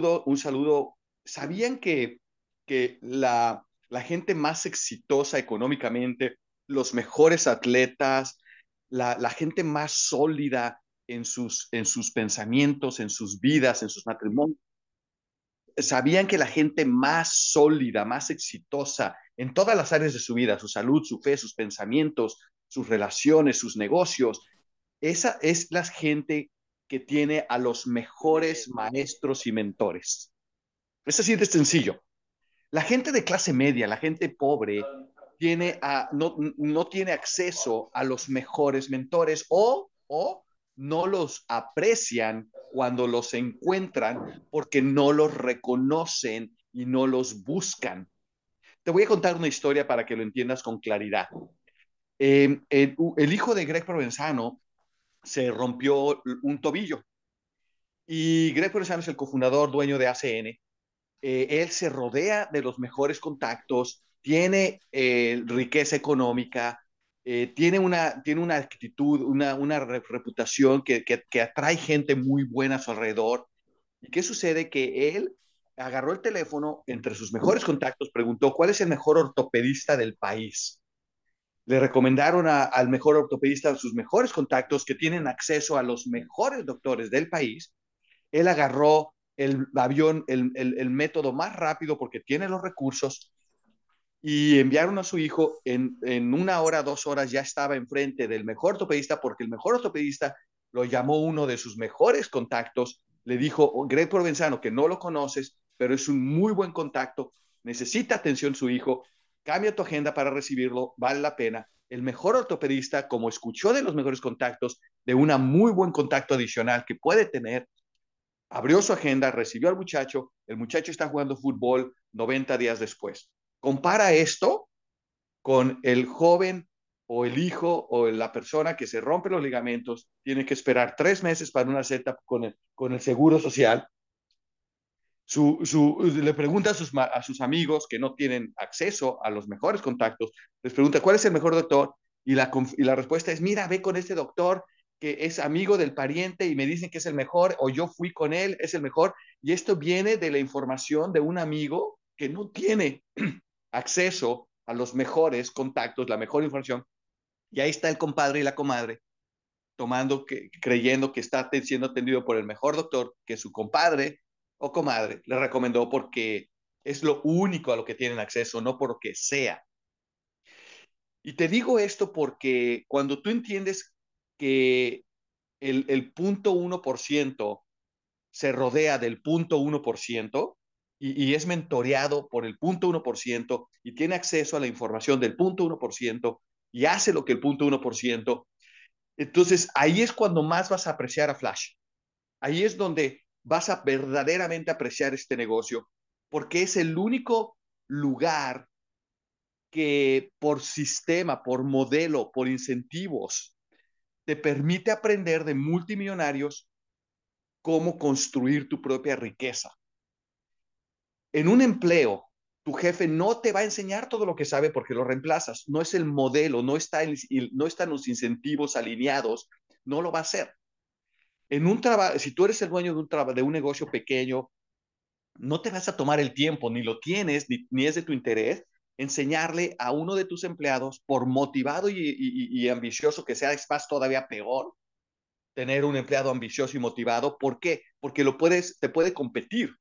un saludo. ¿Sabían que, que la, la gente más exitosa económicamente, los mejores atletas, la, la gente más sólida en sus, en sus pensamientos, en sus vidas, en sus matrimonios, sabían que la gente más sólida, más exitosa en todas las áreas de su vida, su salud, su fe, sus pensamientos, sus relaciones, sus negocios, esa es la gente que tiene a los mejores maestros y mentores. Es así de sencillo. La gente de clase media, la gente pobre, tiene a, no, no tiene acceso a los mejores mentores o, o no los aprecian cuando los encuentran porque no los reconocen y no los buscan. Te voy a contar una historia para que lo entiendas con claridad. Eh, el, el, hijo de Greg Provenzano se rompió un tobillo y Greg es el cofundador, dueño de ACN. Eh, él se rodea de los mejores contactos, tiene eh, riqueza económica, eh, tiene, una, tiene una actitud, una, una reputación que, que, atrae gente muy buena a su alrededor. ¿Y qué sucede? Que él agarró el teléfono entre sus mejores contactos, preguntó cuál es el mejor ortopedista del país. Le recomendaron al mejor ortopedista sus mejores contactos que tienen acceso a los mejores doctores del país. Él agarró el avión, el, el, el método más rápido porque tiene los recursos y enviaron a su hijo en, en, una hora, dos horas, ya estaba enfrente del mejor ortopedista porque el mejor ortopedista lo llamó uno de sus mejores contactos, le dijo, oh, Greg Provenzano, que no lo conoces, pero es un muy buen contacto, necesita atención su hijo, cambia tu agenda para recibirlo, vale la pena. El mejor ortopedista, como escuchó de los mejores contactos, de una muy buen contacto adicional que puede tener, abrió su agenda, recibió al muchacho, el muchacho está jugando fútbol 90 días después. Compara esto con el joven o el hijo o la persona que se rompe los ligamentos, tiene que esperar tres meses para una setup con el, con el seguro social. Su, su, le pregunta a sus, a sus amigos que no tienen acceso a los mejores contactos, les pregunta cuál es el mejor doctor y la, y la respuesta es, mira, ve con este doctor que es amigo del pariente y me dicen que es el mejor o yo fui con él, es el mejor. Y esto viene de la información de un amigo que no tiene acceso a los mejores contactos, la mejor información. Y ahí está el compadre y la comadre tomando, que, creyendo que está siendo atendido por el mejor doctor que su compadre o comadre le recomendó porque es lo único a lo que tienen acceso, no porque sea. Y te digo esto porque cuando tú entiendes que el, el punto 1% se rodea del punto 1%, y, y, es mentoreado por el punto 1% y tiene acceso a la información del punto 1% y hace lo que el punto 1%, entonces ahí es cuando más vas a apreciar a Flash. Ahí es donde vas a verdaderamente apreciar este negocio, porque es el único lugar que por sistema, por modelo, por incentivos, te permite aprender de multimillonarios cómo construir tu propia riqueza en un empleo, tu jefe no te va a enseñar todo lo que sabe porque lo reemplazas. No es el modelo, no, está no están los incentivos alineados, no lo va a hacer. En un trabajo, si tú eres el dueño de un, de un negocio pequeño, no te vas a tomar el tiempo, ni lo tienes, ni, es de tu interés, enseñarle a uno de tus empleados, por motivado y, y, y, ambicioso que sea, es más todavía peor tener un empleado ambicioso y motivado. ¿Por qué? Porque lo puedes, te puede competir.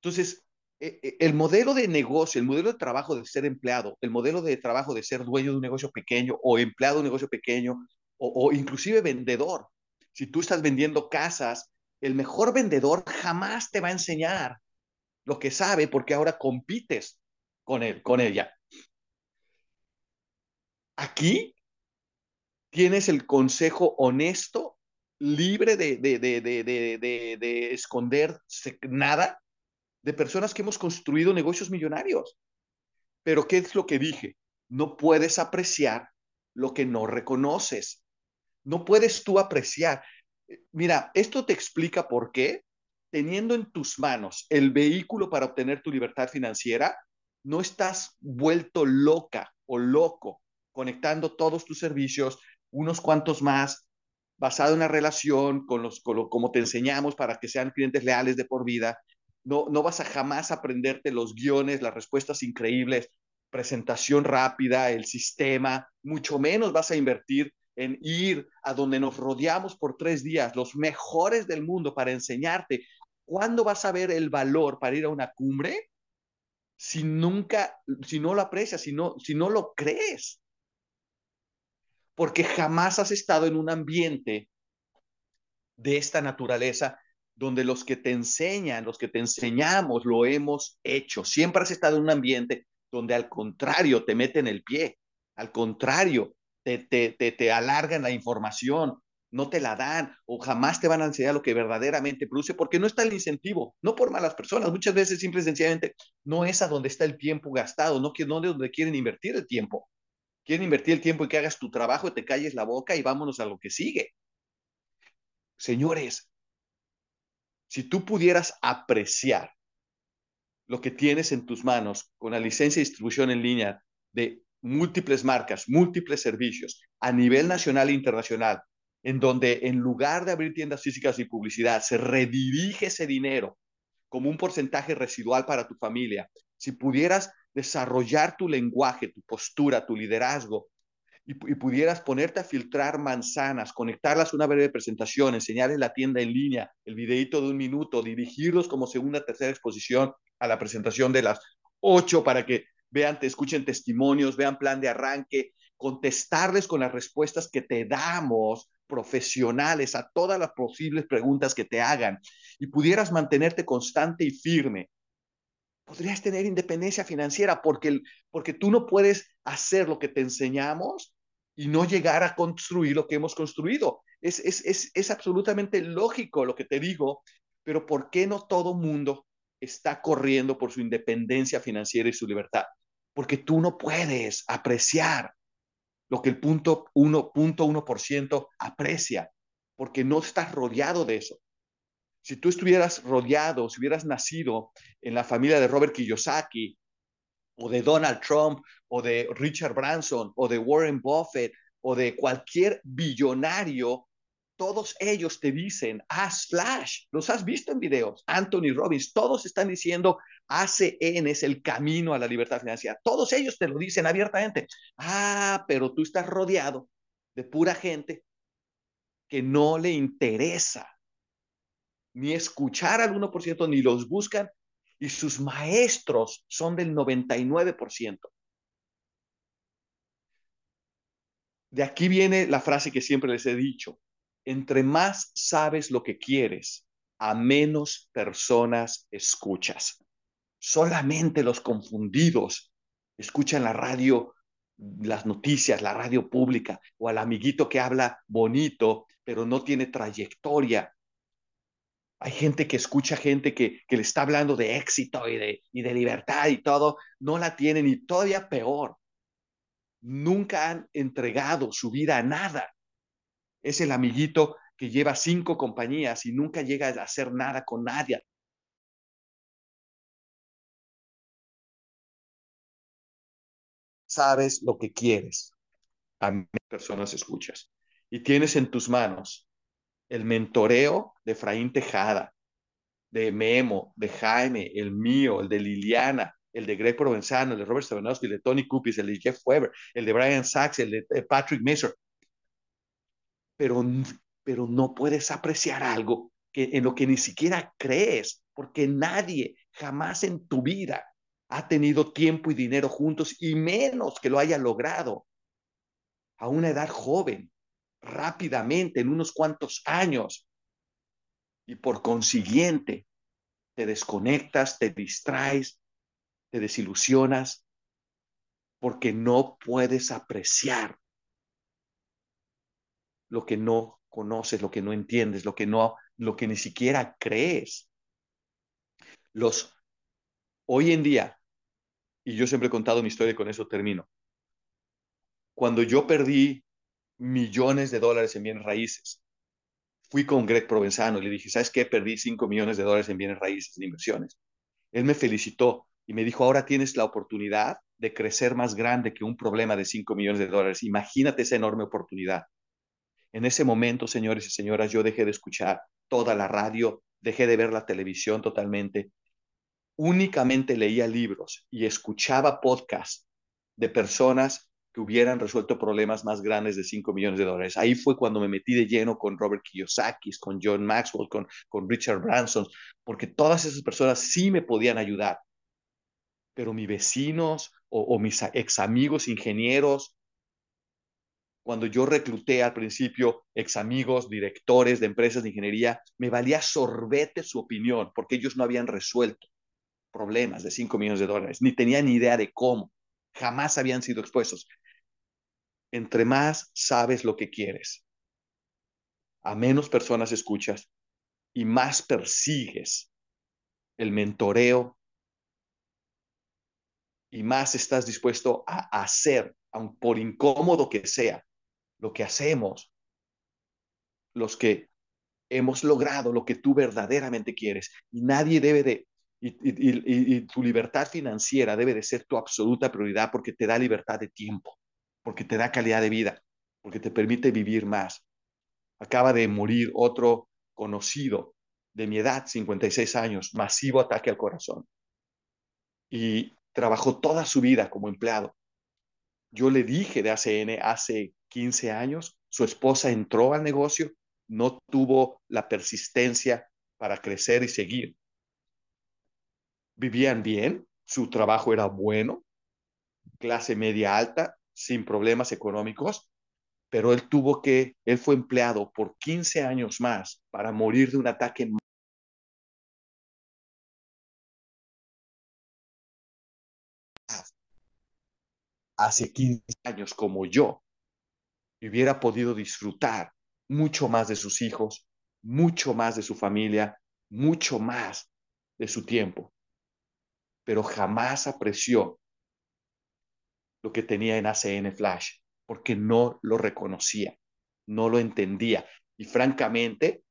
Entonces, e, e, el modelo de negocio, el modelo de trabajo de ser empleado, el modelo de trabajo de ser dueño de un negocio pequeño o empleado de un negocio pequeño o, inclusive vendedor. Si tú estás vendiendo casas, el mejor vendedor jamás te va a enseñar lo que sabe porque ahora compites con él, con ella. Aquí tienes el consejo honesto, libre de, de, de, de, de esconder nada, de personas que hemos construido negocios millonarios. Pero ¿qué es lo que dije? No puedes apreciar lo que no reconoces. No puedes tú apreciar. Mira, esto te explica por qué, teniendo en tus manos el vehículo para obtener tu libertad financiera, no estás vuelto loca o loco conectando todos tus servicios, unos cuantos más, basado en una relación con los, como te enseñamos para que sean clientes leales de por vida. No, no vas a jamás aprenderte los guiones, las respuestas increíbles, presentación rápida, el sistema, mucho menos vas a invertir en ir a donde nos rodeamos por tres días, los mejores del mundo para enseñarte. ¿Cuándo vas a ver el valor para ir a una cumbre? Si nunca, si no lo aprecias, si no, si no lo crees. Porque jamás has estado en un ambiente de esta naturaleza donde los que te enseñan, los que te enseñamos, lo hemos hecho. Siempre has estado en un ambiente donde al contrario te meten el pie, al contrario te, te, te, te alargan la información, no te la dan o jamás te van a enseñar lo que verdaderamente produce porque no está el incentivo, no por malas personas, muchas veces simple y sencillamente no es a donde está el tiempo gastado, no, no de donde quieren invertir el tiempo. Quieren invertir el tiempo y que hagas tu trabajo, te calles la boca y vámonos a lo que sigue. Señores, si tú pudieras apreciar lo que tienes en tus manos con la licencia de distribución en línea de múltiples marcas, múltiples servicios a nivel nacional e internacional, en donde en lugar de abrir tiendas físicas y publicidad, se redirige ese dinero como un porcentaje residual para tu familia. Si pudieras desarrollar tu lenguaje, tu postura, tu liderazgo, y, pudieras ponerte a filtrar manzanas, conectarlas a una breve presentación, enseñarles la tienda en línea, el videito de un minuto, dirigirlos como segunda, tercera exposición a la presentación de las ocho para que vean, te escuchen testimonios, vean plan de arranque, contestarles con las respuestas que te damos profesionales a todas las posibles preguntas que te hagan y pudieras mantenerte constante y firme, podrías tener independencia financiera porque, porque tú no puedes hacer lo que te enseñamos y no llegar a construir lo que hemos construido. Es, es, es, es absolutamente lógico lo que te digo, pero ¿por qué no todo mundo está corriendo por su independencia financiera y su libertad? Porque tú no puedes apreciar lo que el punto 1.1% aprecia, porque no estás rodeado de eso. Si tú estuvieras rodeado, si hubieras nacido en la familia de Robert Kiyosaki, o de Donald Trump, o de Richard Branson, o de Warren Buffett, o de cualquier billonario, todos ellos te dicen, haz flash, los has visto en videos, Anthony Robbins, todos están diciendo, ACN es el camino a la libertad financiera. Todos ellos te lo dicen abiertamente. Ah, pero tú estás rodeado de pura gente que no le interesa ni escuchar al 1%, ni los buscan, y sus maestros son del 99%. De aquí viene la frase que siempre les he dicho, entre más sabes lo que quieres, a menos personas escuchas. Solamente los confundidos escuchan la radio, las noticias, la radio pública, o al amiguito que habla bonito, pero no tiene trayectoria. Hay gente que escucha gente que, que le está hablando de éxito y de, y de libertad y todo, no la tienen y todavía peor. Nunca han entregado su vida a nada es el amiguito que lleva cinco compañías y nunca llega a hacer nada con nadie. Sabes lo que quieres. A mí personas escuchas. Y tienes en tus manos el mentoreo de Efraín Tejada, de Memo, de Jaime, el mío, el de Liliana, el de Greg Provenzano, el de Robert Sabanowski, el de Tony Kupis, el de Jeff Weber, el de Brian Sachs, el de Patrick Messer pero, pero no puedes apreciar algo que, en lo que ni siquiera crees, porque nadie jamás en tu vida ha tenido tiempo y dinero juntos y menos que lo haya logrado a una edad joven, rápidamente, en unos cuantos años. Y por consiguiente, te desconectas, te distraes, te desilusionas, porque no puedes apreciar lo que no conoces, lo que no entiendes, lo que no, lo que ni siquiera crees. Los hoy en día, y yo siempre he contado mi historia y con eso termino. Cuando yo perdí millones de dólares en bienes raíces, fui con Greg Provenzano y le dije, ¿sabes qué? Perdí 5 millones de dólares en bienes raíces, en inversiones. Él me felicitó y me dijo, ahora tienes la oportunidad de crecer más grande que un problema de 5 millones de dólares. Imagínate esa enorme oportunidad. En ese momento, señores y señoras, yo dejé de escuchar toda la radio, dejé de ver la televisión totalmente. Únicamente leía libros y escuchaba podcasts de personas que hubieran resuelto problemas más grandes de 5 millones de dólares. Ahí fue cuando me metí de lleno con Robert Kiyosaki, con John Maxwell, con, con Richard Branson, porque todas esas personas sí me podían ayudar. Pero mis vecinos o, o mis ex amigos ingenieros, cuando yo recluté al principio ex amigos, directores de empresas de ingeniería, me valía sorbete su opinión, porque ellos no habían resuelto problemas de 5 millones de dólares, ni tenían idea de cómo, jamás habían sido expuestos. Entre más sabes lo que quieres, a menos personas escuchas y más persigues el mentoreo y más estás dispuesto a hacer, aun por incómodo que sea, lo que hacemos, los que hemos logrado lo que tú verdaderamente quieres. Y nadie debe de, y, tu libertad financiera debe de ser tu absoluta prioridad porque te da libertad de tiempo, porque te da calidad de vida, porque te permite vivir más. Acaba de morir otro conocido de mi edad, 56 años, masivo ataque al corazón. Y trabajó toda su vida como empleado. Yo le dije de ACN hace 15 años, su esposa entró al negocio, no tuvo la persistencia para crecer y seguir. Vivían bien, su trabajo era bueno, clase media alta, sin problemas económicos, pero él tuvo que, él fue empleado por 15 años más para morir de un ataque hace 15 años como yo, hubiera podido disfrutar mucho más de sus hijos, mucho más de su familia, mucho más de su tiempo, pero jamás apreció lo que tenía en ACN Flash, porque no lo reconocía, no lo entendía y francamente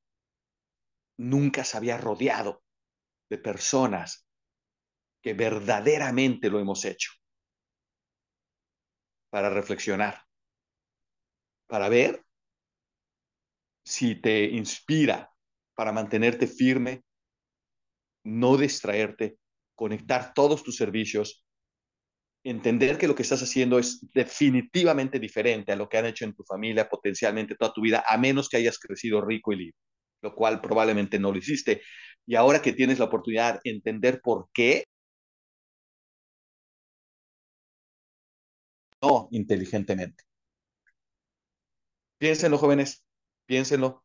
nunca se había rodeado de personas que verdaderamente lo hemos hecho para reflexionar, para ver si te inspira para mantenerte firme, no distraerte, conectar todos tus servicios, entender que lo que estás haciendo es definitivamente diferente a lo que han hecho en tu familia potencialmente toda tu vida, a menos que hayas crecido rico y libre, lo cual probablemente no lo hiciste. Y ahora que tienes la oportunidad de entender por qué, no inteligentemente. Piénsenlo, jóvenes, piénsenlo.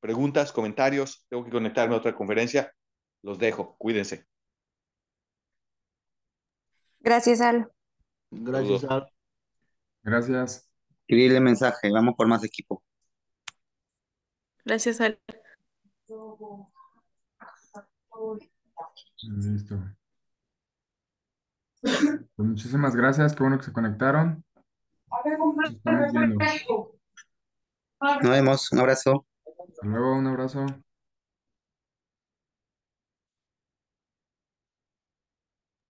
Preguntas, comentarios, tengo que conectarme a otra conferencia. Los dejo, cuídense. Gracias, Al. Gracias, Al. Gracias. Escribirle mensaje, vamos por más equipo. Gracias, Al. Listo. Pues muchísimas gracias, qué bueno que se conectaron. Nos vemos, un abrazo. Hasta luego, un abrazo.